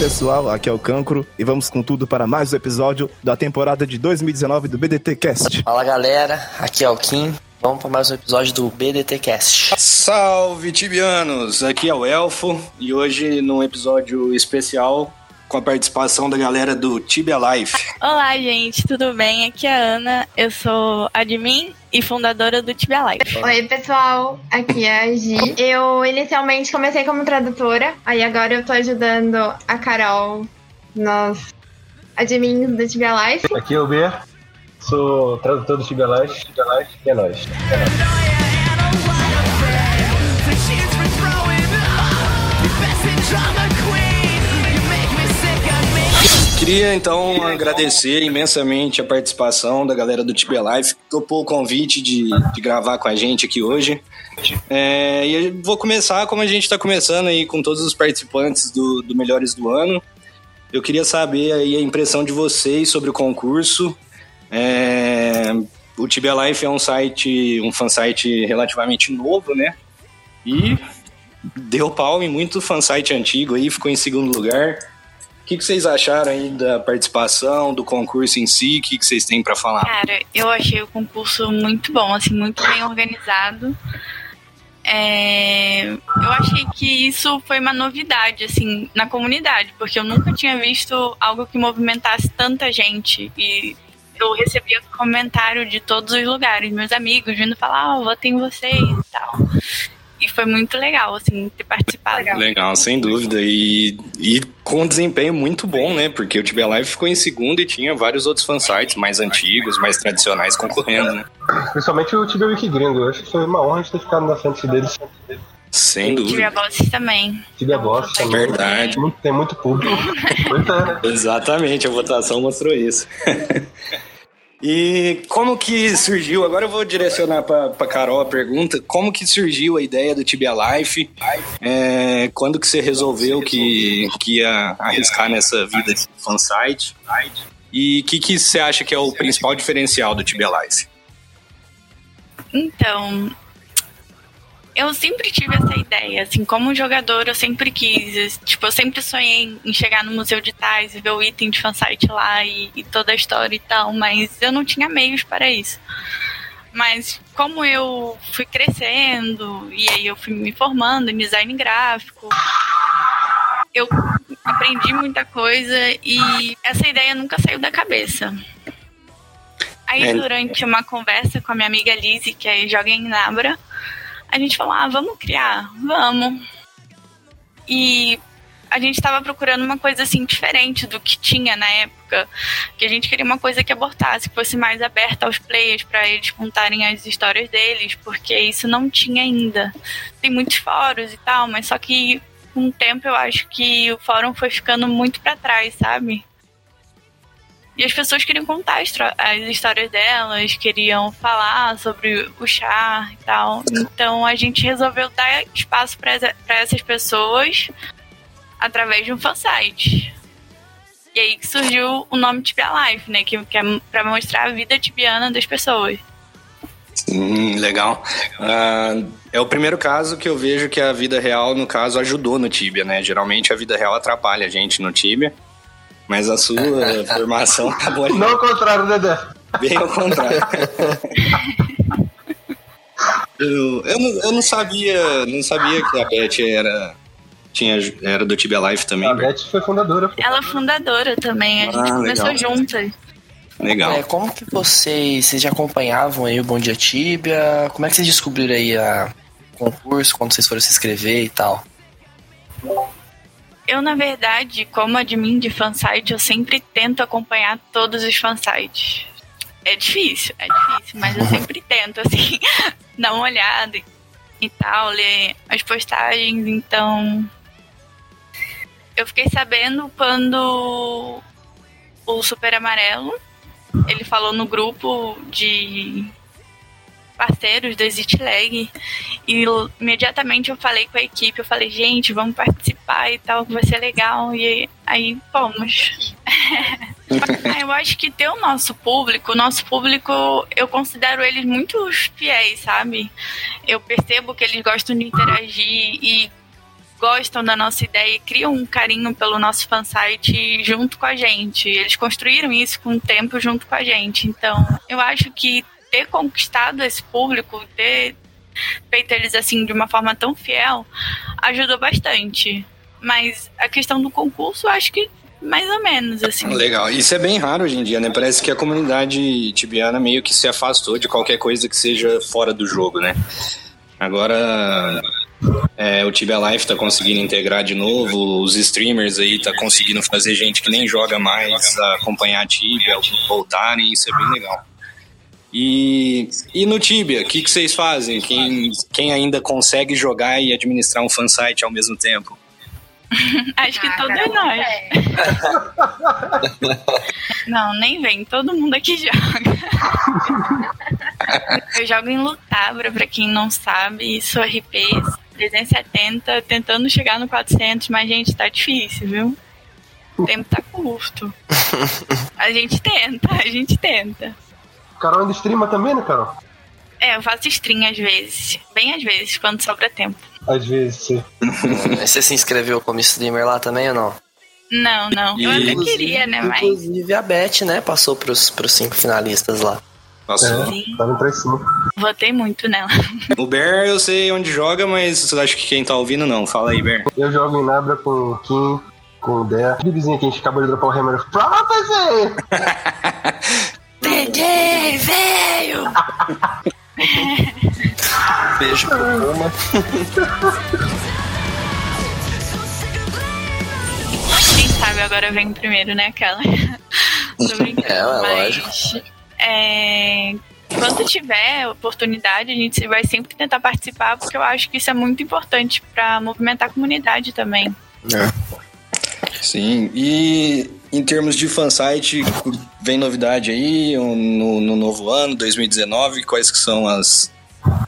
Pessoal, aqui é o Cancro e vamos com tudo para mais um episódio da temporada de 2019 do BDT Cast. Fala galera, aqui é o Kim. Vamos para mais um episódio do BDT Cast. Salve tibianos! Aqui é o Elfo e hoje num episódio especial com a participação da galera do Tibia Life. Olá, gente, tudo bem? Aqui é a Ana, eu sou admin e fundadora do Tibia Life. Oi, pessoal, aqui é a Gi. Eu inicialmente comecei como tradutora, aí agora eu tô ajudando a Carol nos admins do Tibia Life. Aqui é o B, sou tradutor do Tibia Life, Tibia Life e é nóis. Queria então agradecer imensamente a participação da galera do Tibia Life, que topou o convite de, de gravar com a gente aqui hoje. É, e eu vou começar como a gente está começando aí com todos os participantes do, do Melhores do Ano. Eu queria saber aí a impressão de vocês sobre o concurso. É, o Tibia Life é um site, um fansite relativamente novo, né? E deu pau em muito fansite antigo aí, ficou em segundo lugar. Que, que vocês acharam aí da participação, do concurso em si? O que, que vocês têm para falar? Cara, eu achei o concurso muito bom, assim, muito bem organizado. É, eu achei que isso foi uma novidade, assim, na comunidade, porque eu nunca tinha visto algo que movimentasse tanta gente. E eu recebia comentário de todos os lugares, meus amigos vindo falar, ó, votei em vocês e tal. Foi muito legal, assim, ter participado. Legal, sem dúvida. E, e com um desempenho muito bom, né? Porque o Tibia Live ficou em segundo e tinha vários outros fansites mais antigos, mais tradicionais concorrendo, né? Principalmente o Tibia Wiki Gringo, eu acho que foi uma honra de ter ficado na frente deles. Sem dúvida. a Bosses também. Tibia Boss também. Verdade. Tem muito público. Muita, né? Exatamente, a votação mostrou isso. e como que surgiu? Agora eu vou direcionar para Carol a pergunta. Como que surgiu a ideia do Tibia Life? É, quando que você resolveu que, que ia arriscar nessa vida de fansite? E o que, que você acha que é o principal diferencial do Tibia Life? Então, eu sempre tive essa ideia, assim, como jogador eu sempre quis, tipo, eu sempre sonhei em chegar no Museu de Tais e ver o item de fansite lá e, e toda a história e tal, mas eu não tinha meios para isso. Mas como eu fui crescendo e aí eu fui me formando em design gráfico, eu aprendi muita coisa e essa ideia nunca saiu da cabeça. Aí É. durante uma conversa com a minha amiga Lizzie, que aí joga em Nabra, a gente falou, ah, vamos criar, vamos. E a gente estava procurando uma coisa assim diferente do que tinha na época, que a gente queria uma coisa que abortasse, que fosse mais aberta aos players para eles contarem as histórias deles, porque isso não tinha ainda. Tem muitos fóruns e tal, mas só que com o tempo eu acho que o fórum foi ficando muito para trás, sabe? E as pessoas queriam contar as, histórias delas, queriam falar sobre o chá e tal. Então a gente resolveu dar espaço para essas pessoas através de um fansite. E aí que surgiu o nome Tibia Life, né? Que, que é para mostrar a vida tibiana das pessoas. Hum, legal. Ah, é o primeiro caso que eu vejo que a vida real, no caso, ajudou no Tibia, né? Geralmente a vida real atrapalha a gente no Tibia, mas a sua formação acabou Não ao contrário, Dedé. bem ao contrário. eu, eu, não, eu não sabia, não sabia que a Beth era, tinha, era do Tibia Life também. A Beth foi fundadora. Ela é fundadora também, a gente Ah, começou legal. juntas. Legal. É, como que vocês, vocês já acompanhavam aí o Bom Dia Tibia? Como é que vocês descobriram aí a o concurso, quando vocês foram se inscrever e tal? Eu, na verdade, como admin de fansite, eu sempre tento acompanhar todos os fansites. É difícil, é difícil, mas eu sempre tento, assim, dar uma olhada e- e tal, ler as postagens, então. Eu fiquei sabendo quando o Super Amarelo ele falou no grupo de parceiros do Exit Lag e imediatamente eu falei com a equipe, eu falei, gente, vamos participar e tal, vai ser legal. E aí fomos. Eu acho que ter o nosso público, o nosso público, eu considero eles muito fiéis, sabe? Eu percebo que eles gostam de interagir e gostam da nossa ideia e criam um carinho pelo nosso fansite junto com a gente. Eles construíram isso com o tempo junto com a gente. Então, eu acho que ter conquistado esse público, ter feito eles assim de uma forma tão fiel, ajudou bastante. Mas a questão do concurso, eu acho que mais ou menos, assim. Legal. Isso é bem raro hoje em dia, né? Parece que a comunidade tibiana meio que se afastou de qualquer coisa que seja fora do jogo, né? Agora é, o Tibia Life tá conseguindo integrar de novo, os streamers aí tá conseguindo fazer gente que nem joga mais acompanhar a Tibia, voltarem, isso é bem legal. E, e no Tibia, o que, que vocês fazem? Quem, quem ainda consegue jogar e administrar um fansite ao mesmo tempo? Acho que Ah, todos nós. é. Não, nem vem, todo mundo aqui joga. Eu jogo em Lutabra, pra quem não sabe, sou RP 370, tentando chegar no 400, mas, gente, tá difícil, viu? O tempo tá curto. A gente tenta, a gente tenta. Carol ainda streama também, né, Carol? É, eu faço stream às vezes, bem às vezes, quando sobra tempo. Às vezes, sim. Você se inscreveu como streamer lá também ou não? Não, não, eu até queria, né, mas... Inclusive a Beth, né, passou pros, pros cinco finalistas lá. Nossa, Sim, Tá no 35. votei muito nela. o Bear eu sei onde joga, mas acho que quem tá ouvindo não. Fala aí, Bear. Eu jogo em Nabra com o Kim, com o Dea. Aquele vizinho que a gente acabou de dropar o Hammer. Fala, parceiro! Peguei, veio! Beijo pro Puma. Quem sabe agora vem primeiro, né, aquela? Tô brincando, É, é mas... É, quando tiver oportunidade, a gente vai sempre tentar participar, porque eu acho que isso é muito importante pra movimentar a comunidade também. Sim, e em termos de fansite, vem novidade aí no, no novo ano, 2019, quais que são as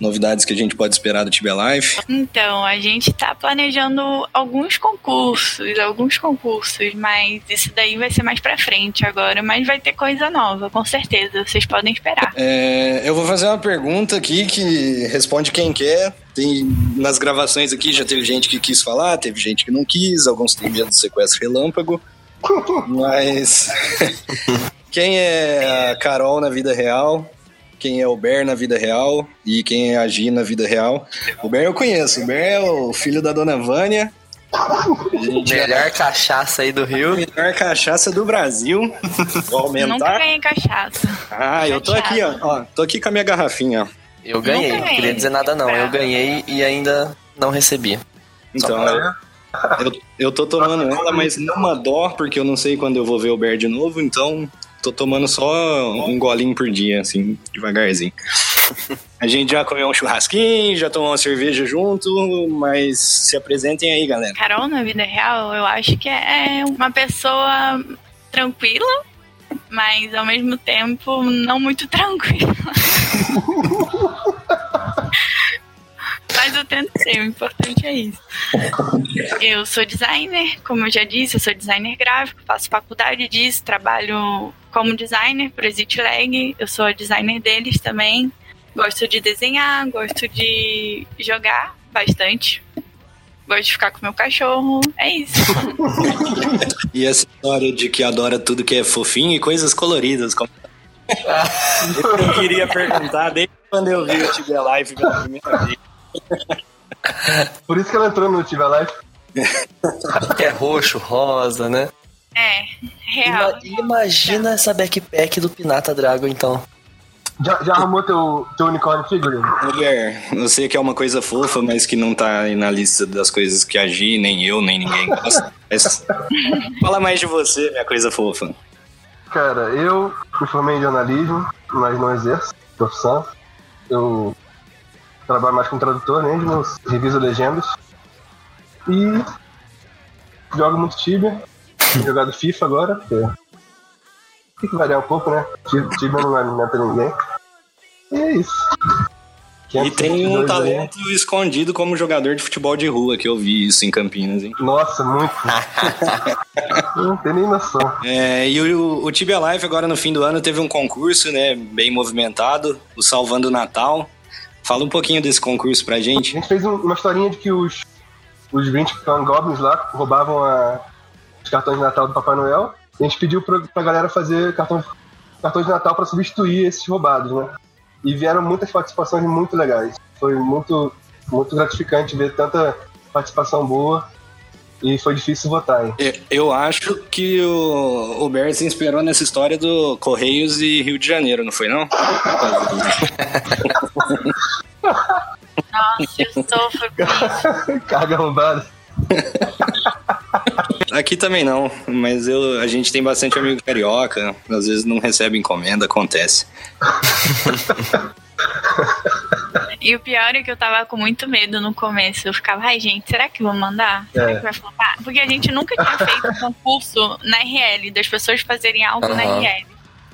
novidades que a gente pode esperar do Tibia Life? Então, a gente tá planejando alguns concursos, alguns concursos, mas isso daí vai ser mais pra frente agora, mas vai ter coisa nova, com certeza, vocês podem esperar. É, eu vou fazer uma pergunta aqui que responde quem quer. Tem, nas gravações aqui já teve gente que quis falar, teve gente que não quis, alguns têm medo do sequestro relâmpago. Mas quem é a Carol na vida real? Quem é o Ber na vida real? E quem é a Gi na vida real? O Ber eu conheço. O Ber é o filho da dona Vânia. É Melhor cachaça aí do a Rio. melhor cachaça do Brasil. Vou Nunca aumentar. ganhei cachaça. Ah, eu tô aqui, ó, ó. Tô aqui com a minha garrafinha, ó. Eu ganhei, não queria dizer nada não. Eu ganhei e ainda não recebi. Então, eu, eu, eu tô tomando ela, mas numa dó, porque eu não sei quando eu vou ver o Bear de novo, então tô tomando só um golinho por dia, assim, devagarzinho. A gente já comeu um churrasquinho, já tomou uma cerveja junto, mas se apresentem aí, galera. Carol, na vida real, eu acho que é uma pessoa tranquila, mas ao mesmo tempo não muito tranquila. eu tento ser, o importante é isso. Eu sou designer, como eu já disse, eu sou designer gráfico, faço faculdade disso, trabalho como designer para Exit Lag, eu sou a designer deles também. Gosto de desenhar, gosto de jogar bastante. Gosto de ficar com meu cachorro. É isso. E essa história de que adora tudo que é fofinho e coisas coloridas. Como... eu queria perguntar desde quando eu vi o Tibia Live pela primeira vez. Por isso que ela entrou no Tiva Life. É roxo, rosa, né? É, real. Ima- imagina essa backpack do Pinata Dragon, então. Já, já arrumou teu, teu unicórnio figurine? Mulher, eu sei que é uma coisa fofa, mas que não tá aí na lista das coisas que agi, nem eu, nem ninguém gosta. Mas Fala mais de você, minha coisa fofa. Cara, eu me formei em jornalismo, mas não exerço profissão. Eu trabalho mais como tradutor mesmo, reviso legendas. E jogo muito Tibia. Tenho jogado FIFA agora, porque tem que variar um pouco, né? Ti- Tibia não alimenta ninguém. E é isso. E tem um 522 aí. talento escondido como jogador de futebol de rua, que eu vi isso em Campinas, hein? Nossa, muito. não tem nem noção. É, e o, o Tibia Life agora no fim do ano teve um concurso, né, bem movimentado, o Salvando o Natal. Fala um pouquinho desse concurso pra A gente. gente fez um- uma historinha de que os, os 20 Clan Goblins lá roubavam a- os cartões de Natal do Papai Noel. E a gente pediu pra, pra galera fazer cartão, cartões de Natal pra substituir esses roubados, né? E vieram muitas participações muito legais. Foi muito, muito gratificante ver tanta participação boa e foi difícil votar, hein? Eu, eu acho que o, o Bert se inspirou nessa história do Correios e Rio de Janeiro, não foi não? Nossa, eu sofro com isso. Carga arrombada. Aqui também não, mas eu, a gente tem bastante amigo carioca, às vezes não recebe encomenda, acontece. E o pior é que eu tava com muito medo no começo. Eu ficava, ai gente, será que vou mandar? Será É. que vai flopar? Porque a gente nunca tinha feito concurso na RL, das pessoas fazerem algo na Aham. RL.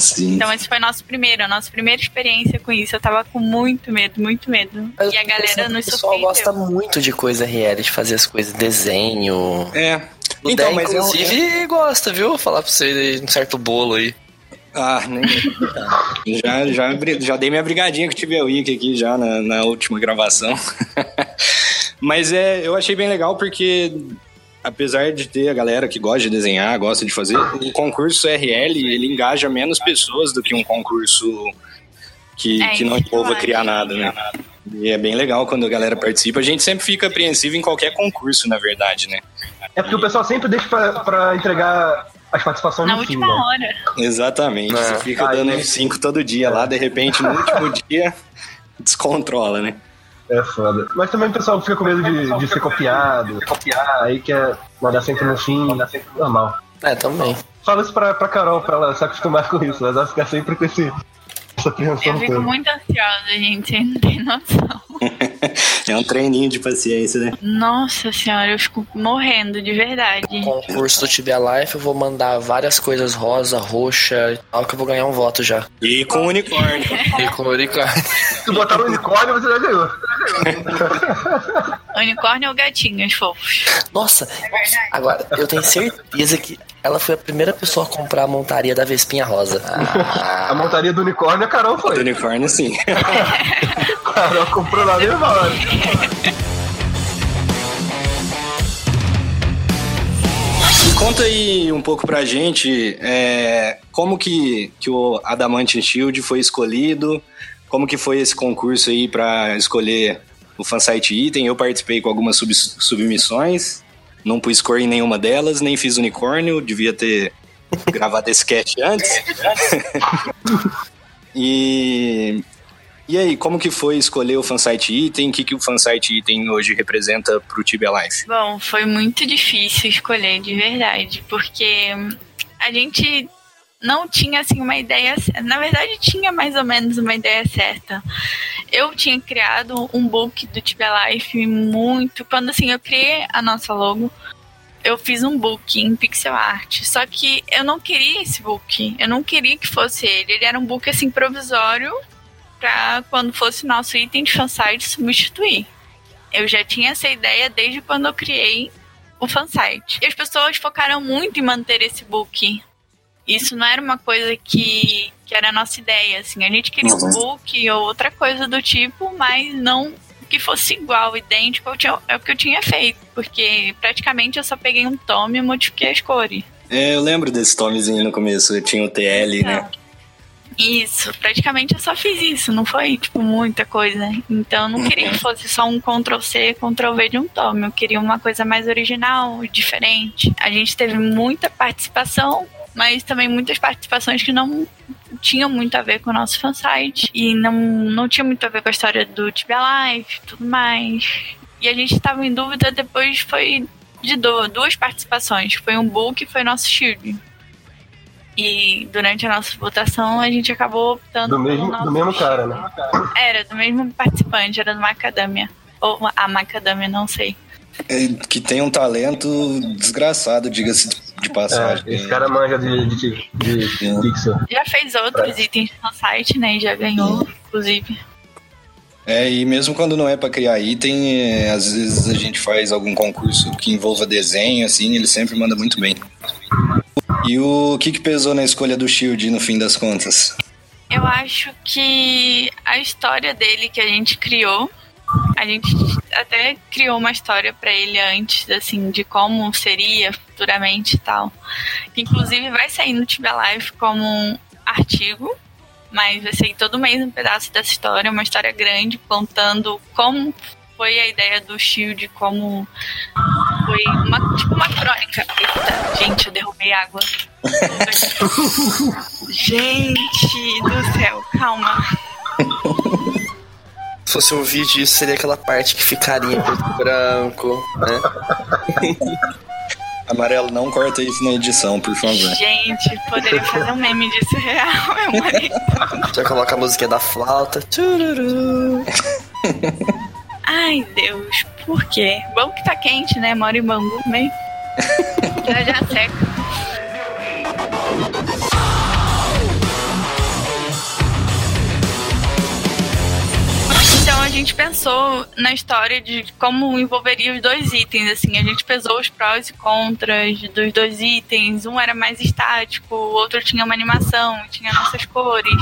Sim. Então esse foi nosso primeiro, a nossa primeira experiência com isso. Eu tava com muito medo, muito medo. Mas e a galera o nos pessoal gosta muito de coisa real, de fazer as coisas, desenho. É. O Então, mas eu, inclusive, gosta, viu? Vou falar pra você um certo bolo aí. Ah, nem. já, já, já dei minha brigadinha com o Tibia Week aqui já na, na última gravação. Mas é, eu achei bem legal porque, apesar de ter a galera que gosta de desenhar, gosta de fazer, o concurso RL ele engaja menos pessoas do que um concurso que, É, que não envolva criar nada, né? E é bem legal quando a galera participa. A gente sempre fica apreensivo em qualquer concurso, na verdade, né? É porque o pessoal sempre deixa pra, pra entregar as participações Na no fim, última né? hora. Exatamente. É. Você fica Aí- dando F5 todo dia lá, de repente, no último dia, descontrola, né? É foda. Mas também o pessoal fica com medo de, de ser copiado, copiar, aí quer mandar sempre no fim, mandar sempre normal. É, também. Fala isso pra, pra Carol, pra ela se acostumar com isso, mas ela fica sempre com esse, essa apreensão Eu fico toda. muito ansiosa, gente. Não tem noção. É um treininho de paciência, né? Nossa senhora, eu fico morrendo de verdade. Concurso do Tibia Life, eu vou mandar várias coisas rosa, roxa e tal, que eu vou ganhar um voto já. E com unicórnio. E com o unicórnio. Se botar no unicórnio, você já ganhou. Unicórnio ou gatinhos fofos? Nossa, agora, eu tenho certeza que ela foi a primeira pessoa a comprar a montaria da Vespinha Rosa. A montaria do unicórnio, a Carol Do foi. unicórnio, sim. Carol comprou na mesma hora. E conta aí um pouco pra gente é, como que, que o Adamantine Shield foi escolhido, como que foi esse concurso aí pra escolher o fansite item. Eu participei com algumas sub- submissões, não pus cor em nenhuma delas, nem fiz unicórnio, devia ter gravado esse cast antes. e, e aí, como que foi escolher o fansite item? O que, que o fansite item hoje representa pro Tibia Life? Bom, foi muito difícil escolher, de verdade, porque a gente não tinha assim uma ideia, na verdade tinha mais ou menos uma ideia certa. Eu tinha criado um book do Tibia Life muito, quando assim eu criei a nossa logo, eu fiz um book em pixel art, só que eu não queria esse book, eu não queria que fosse ele, ele era um book assim provisório para quando fosse nosso item de fansite substituir. Eu já tinha essa ideia desde quando eu criei o fansite. E as pessoas focaram muito em manter esse book. Isso não era uma coisa que, que era a nossa ideia, assim. A gente queria um book ou outra coisa do tipo, mas não que fosse igual, idêntico ao tinha- ao que eu tinha feito. Porque praticamente eu só peguei um tome e modifiquei as cores. É, eu lembro desse tomezinho no começo, tinha o TL, né? Isso, praticamente eu só fiz isso, não foi tipo muita coisa. Então eu não queria que fosse só um Ctrl C, Ctrl V de um tome. Eu queria uma coisa mais original, diferente. A gente teve muita participação, mas também muitas participações que não tinham muito a ver com o nosso fansite. E não, não tinha muito a ver com a história do Tibia Life e tudo mais. E a gente estava em dúvida depois foi de du- duas participações. Foi um book e foi nosso shield. E durante a nossa votação a gente acabou optando Do mesmo, nosso do mesmo cara, né? Era, do mesmo participante, era do Macadamia. Ou a Macadamia, não sei. É, Que tem um talento desgraçado, diga-se de passagem. É, esse cara manja de, de, de, de pixel. Já fez outros itens no site, né? E já ganhou, inclusive. É, e mesmo quando não é pra criar item, é, às vezes a gente faz algum concurso que envolva desenho, assim, ele sempre manda muito bem. E o que, que pesou na escolha do Shield no fim das contas? Eu acho que a história dele que a gente criou, a gente até criou uma história pra ele antes, assim, de como seria futuramente e tal. Que inclusive vai sair no Tibia Life como um artigo, mas vai sair todo mês um pedaço dessa história, uma história grande, contando como foi a ideia do Shield, como foi uma, tipo uma crônica. Eita, gente, eu derrubei água. gente do céu, calma. Se fosse um vídeo, isso seria aquela parte que ficaria preto e branco, né? Amarelo, não corta isso na edição, por favor. Gente, poderia fazer um meme disso real, meu marido. Já coloca a música da flauta. Tchururu. Ai, Deus, por quê? Bom que tá quente, né? Mora em Bangu, meio. Já já seca. Gente pensou na história de como envolveria os dois itens, assim, a gente pesou os prós e contras dos dois itens, um era mais estático, o outro tinha uma animação, tinha nossas cores.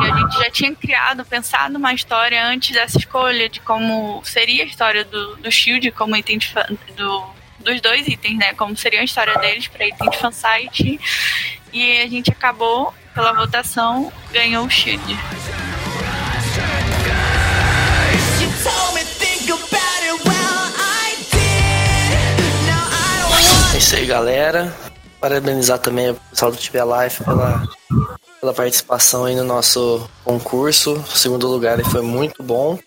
E a gente já tinha criado, pensado uma história antes dessa escolha de como seria a história do, do Shield como item de do, dos dois itens, né? Como seria a história deles para item de fansite. E a gente acabou, pela votação, ganhou o Shield. É isso aí, galera. Parabenizar também o pessoal do TV Life pela, pela participação aí no nosso concurso. O segundo lugar aí foi muito bom.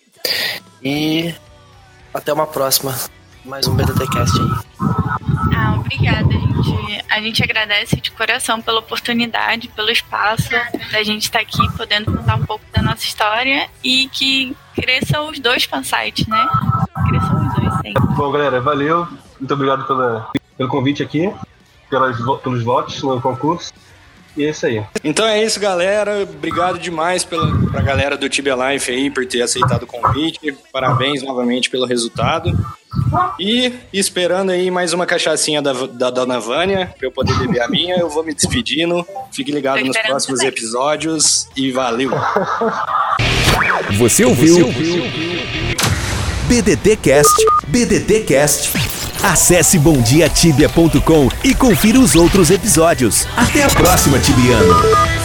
E até uma próxima. Mais um BDTcast aí. Ah, obrigada, gente. A gente agradece de coração pela oportunidade, pelo espaço da gente estar aqui podendo contar um pouco da nossa história e que cresçam os dois fansites, né? Cresçam os dois sempre. Bom, galera, valeu. Muito obrigado pela, pelo convite aqui, pelas, pelos votos no concurso. E é isso aí. Então é isso, galera. Obrigado demais pela, pra galera do Tibia Life aí por ter aceitado o convite. Parabéns novamente pelo resultado. E esperando aí mais uma cachaçinha da, da Dona Vânia, pra eu poder beber a minha, eu vou me despedindo. Fique ligado nos próximos também. episódios e valeu! Você ouviu? BDT Cast, BDT Cast. Acesse bomdiatibia.com e confira os outros episódios. Até a próxima, Tibiano.